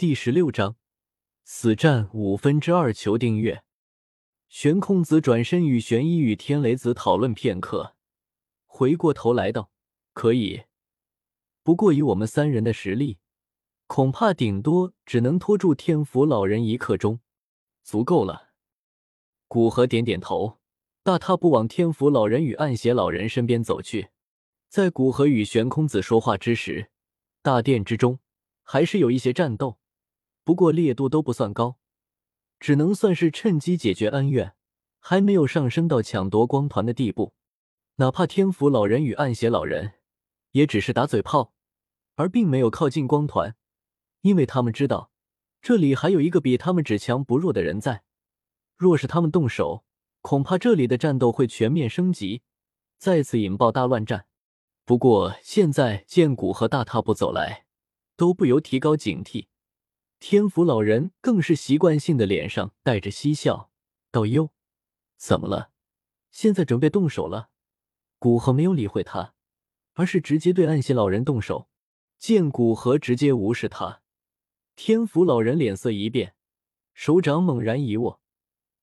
第十六章死战五分之二，求订阅。玄空子转身与玄一与天雷子讨论片刻，回过头来道：“可以，不过以我们三人的实力，恐怕顶多只能拖住天福老人一刻钟，足够了。”古河点点头，大踏步往天福老人与暗邪老人身边走去。在古河与玄空子说话之时，大殿之中还是有一些战斗，不过烈度都不算高，只能算是趁机解决恩怨，还没有上升到抢夺光团的地步。哪怕天府老人与暗邪老人，也只是打嘴炮，而并没有靠近光团，因为他们知道这里还有一个比他们只强不弱的人在。若是他们动手，恐怕这里的战斗会全面升级，再次引爆大乱战。不过现在见古和大踏步走来，都不由提高警惕。天府老人更是习惯性的脸上带着嬉笑，道：“哟，怎么了？现在准备动手了？”古河没有理会他，而是直接对暗邪老人动手。见古河直接无视他，天府老人脸色一变，手掌猛然一握。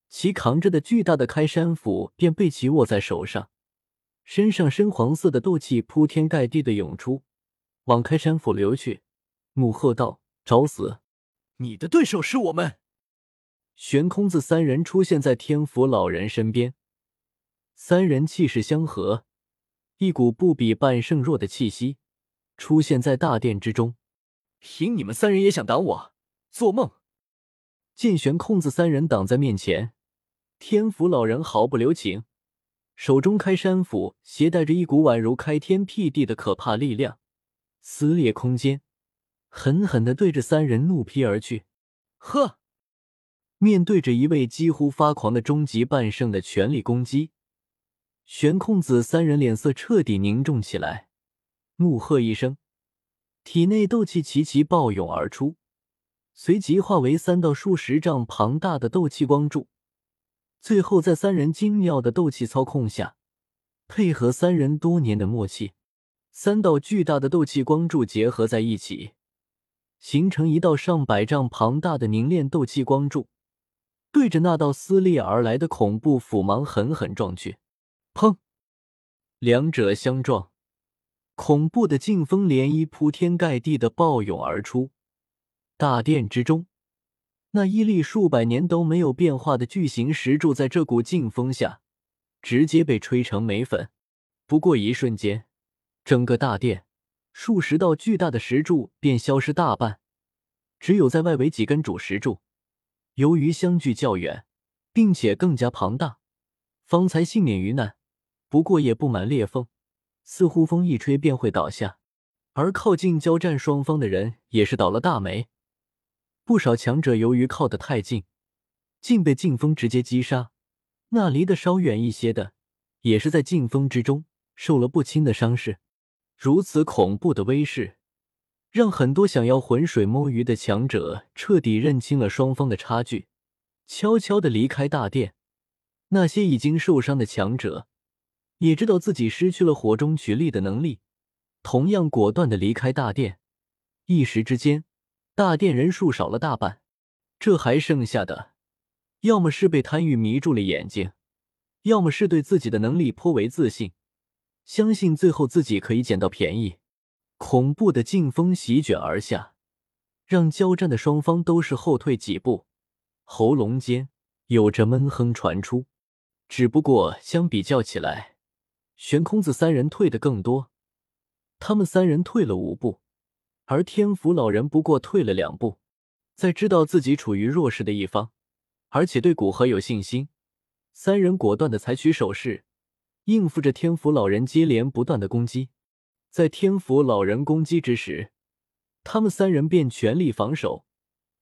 其扛着的巨大的开山斧便被其握在手上，身上深黄色的斗气铺天盖地的涌出，往开山斧流去，怒喝道：“找死！你的对手是我们！”悬空子三人出现在天福老人身边，三人气势相合，一股不比半圣弱的气息出现在大殿之中。凭你们三人也想挡我？做梦！见悬空子三人挡在面前。天福老人毫不留情，手中开山斧携带着一股宛如开天辟地的可怕力量，撕裂空间，狠狠的对着三人怒劈而去。呵，面对着一位几乎发狂的终极半圣的全力攻击，玄空子三人脸色彻底凝重起来，怒喝一声，体内斗气齐齐暴涌而出，随即化为三道数十丈庞大的斗气光柱。最后，在三人精妙的斗气操控下，配合三人多年的默契，三道巨大的斗气光柱结合在一起，形成一道上百丈庞大的凝练斗气光柱，对着那道撕裂而来的恐怖斧芒狠狠撞去。砰！两者相撞，恐怖的劲风涟漪铺天盖地的暴涌而出，大殿之中。那屹立数百年都没有变化的巨型石柱，在这股劲风下，直接被吹成煤粉。不过一瞬间，整个大殿数十道巨大的石柱便消失大半，只有在外围几根主石柱，由于相距较远，并且更加庞大，方才幸免于难。不过也布满裂缝，似乎风一吹便会倒下。而靠近交战双方的人也是倒了大霉。不少强者由于靠得太近，竟被劲风直接击杀；那离得稍远一些的，也是在劲风之中受了不轻的伤势。如此恐怖的威势，让很多想要浑水摸鱼的强者彻底认清了双方的差距，悄悄的离开大殿。那些已经受伤的强者，也知道自己失去了火中取栗的能力，同样果断的离开大殿。一时之间。大殿人数少了大半，这还剩下的，要么是被贪欲迷住了眼睛，要么是对自己的能力颇为自信，相信最后自己可以捡到便宜。恐怖的劲风席卷而下，让交战的双方都是后退几步，喉咙间有着闷哼传出。只不过相比较起来，悬空子三人退的更多，他们三人退了五步。而天福老人不过退了两步，在知道自己处于弱势的一方，而且对古河有信心，三人果断的采取手势，应付着天府老人接连不断的攻击。在天府老人攻击之时，他们三人便全力防守；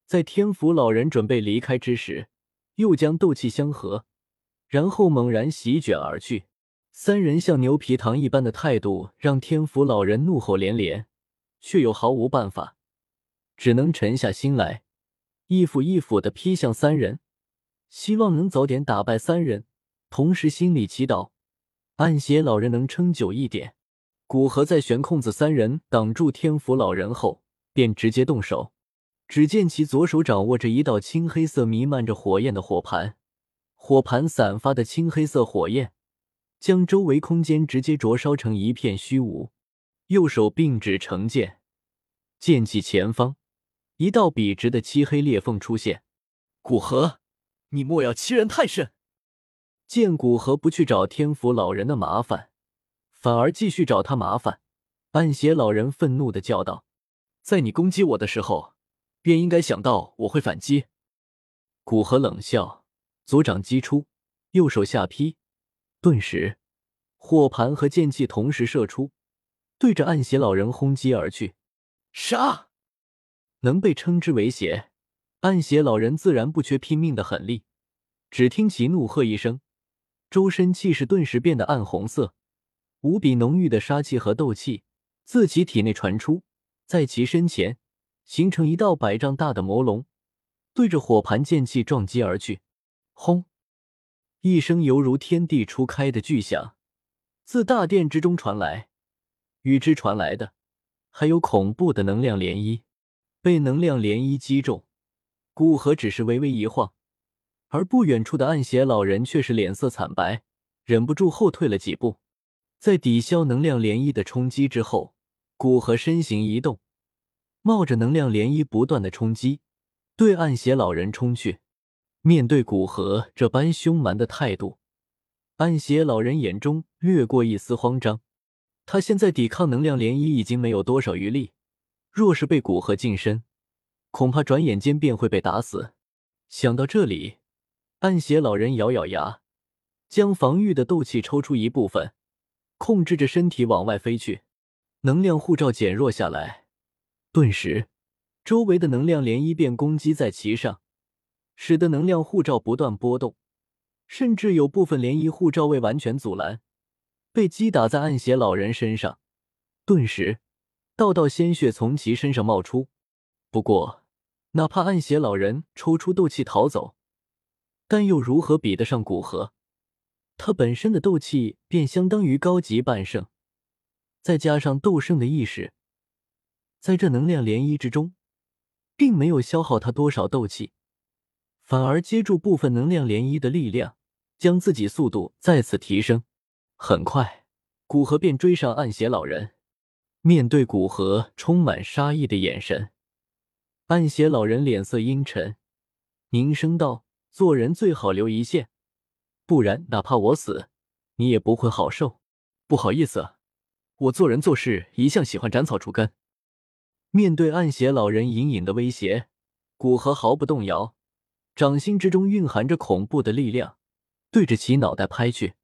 在天府老人准备离开之时，又将斗气相合，然后猛然席卷而去。三人像牛皮糖一般的态度，让天府老人怒吼连连。却又毫无办法，只能沉下心来，一斧一斧的劈向三人，希望能早点打败三人。同时心里祈祷，暗邪老人能撑久一点。古河在悬空子三人挡住天府老人后，便直接动手。只见其左手掌握着一道青黑色、弥漫着火焰的火盘，火盘散发的青黑色火焰将周围空间直接灼烧成一片虚无。右手并指成剑，剑气前方，一道笔直的漆黑裂缝出现。古河，你莫要欺人太甚！见古河不去找天府老人的麻烦，反而继续找他麻烦，暗邪老人愤怒的叫道：“在你攻击我的时候。”便应该想到我会反击。古河冷笑，左掌击出，右手下劈，顿时火盘和剑气同时射出，对着暗邪老人轰击而去。杀！能被称之为邪，暗邪老人自然不缺拼命的狠力。只听其怒喝一声，周身气势顿时变得暗红色，无比浓郁的杀气和斗气自其体内传出，在其身前。形成一道百丈大的魔龙，对着火盘剑气撞击而去。轰！一声犹如天地初开的巨响自大殿之中传来，与之传来的还有恐怖的能量涟漪。被能量涟漪击中，古河只是微微一晃，而不远处的暗邪老人却是脸色惨白，忍不住后退了几步。在抵消能量涟漪的冲击之后，古河身形一动。冒着能量涟漪不断的冲击，对暗邪老人冲去。面对古河这般凶蛮的态度，暗邪老人眼中掠过一丝慌张。他现在抵抗能量涟漪已经没有多少余力，若是被古河近身，恐怕转眼间便会被打死。想到这里，暗邪老人咬咬牙，将防御的斗气抽出一部分，控制着身体往外飞去。能量护罩减弱下来。顿时，周围的能量涟漪便攻击在其上，使得能量护罩不断波动，甚至有部分涟漪护罩未完全阻拦，被击打在暗邪老人身上。顿时，道道鲜血从其身上冒出。不过，哪怕暗邪老人抽出斗气逃走，但又如何比得上古河？他本身的斗气便相当于高级半圣，再加上斗圣的意识。在这能量涟漪之中，并没有消耗他多少斗气，反而接住部分能量涟漪的力量，将自己速度再次提升。很快，古河便追上暗邪老人。面对古河充满杀意的眼神，暗邪老人脸色阴沉，凝声道：“做人最好留一线，不然哪怕我死，你也不会好受。不好意思，我做人做事一向喜欢斩草除根。”面对暗邪老人隐隐的威胁，古河毫不动摇，掌心之中蕴含着恐怖的力量，对着其脑袋拍去。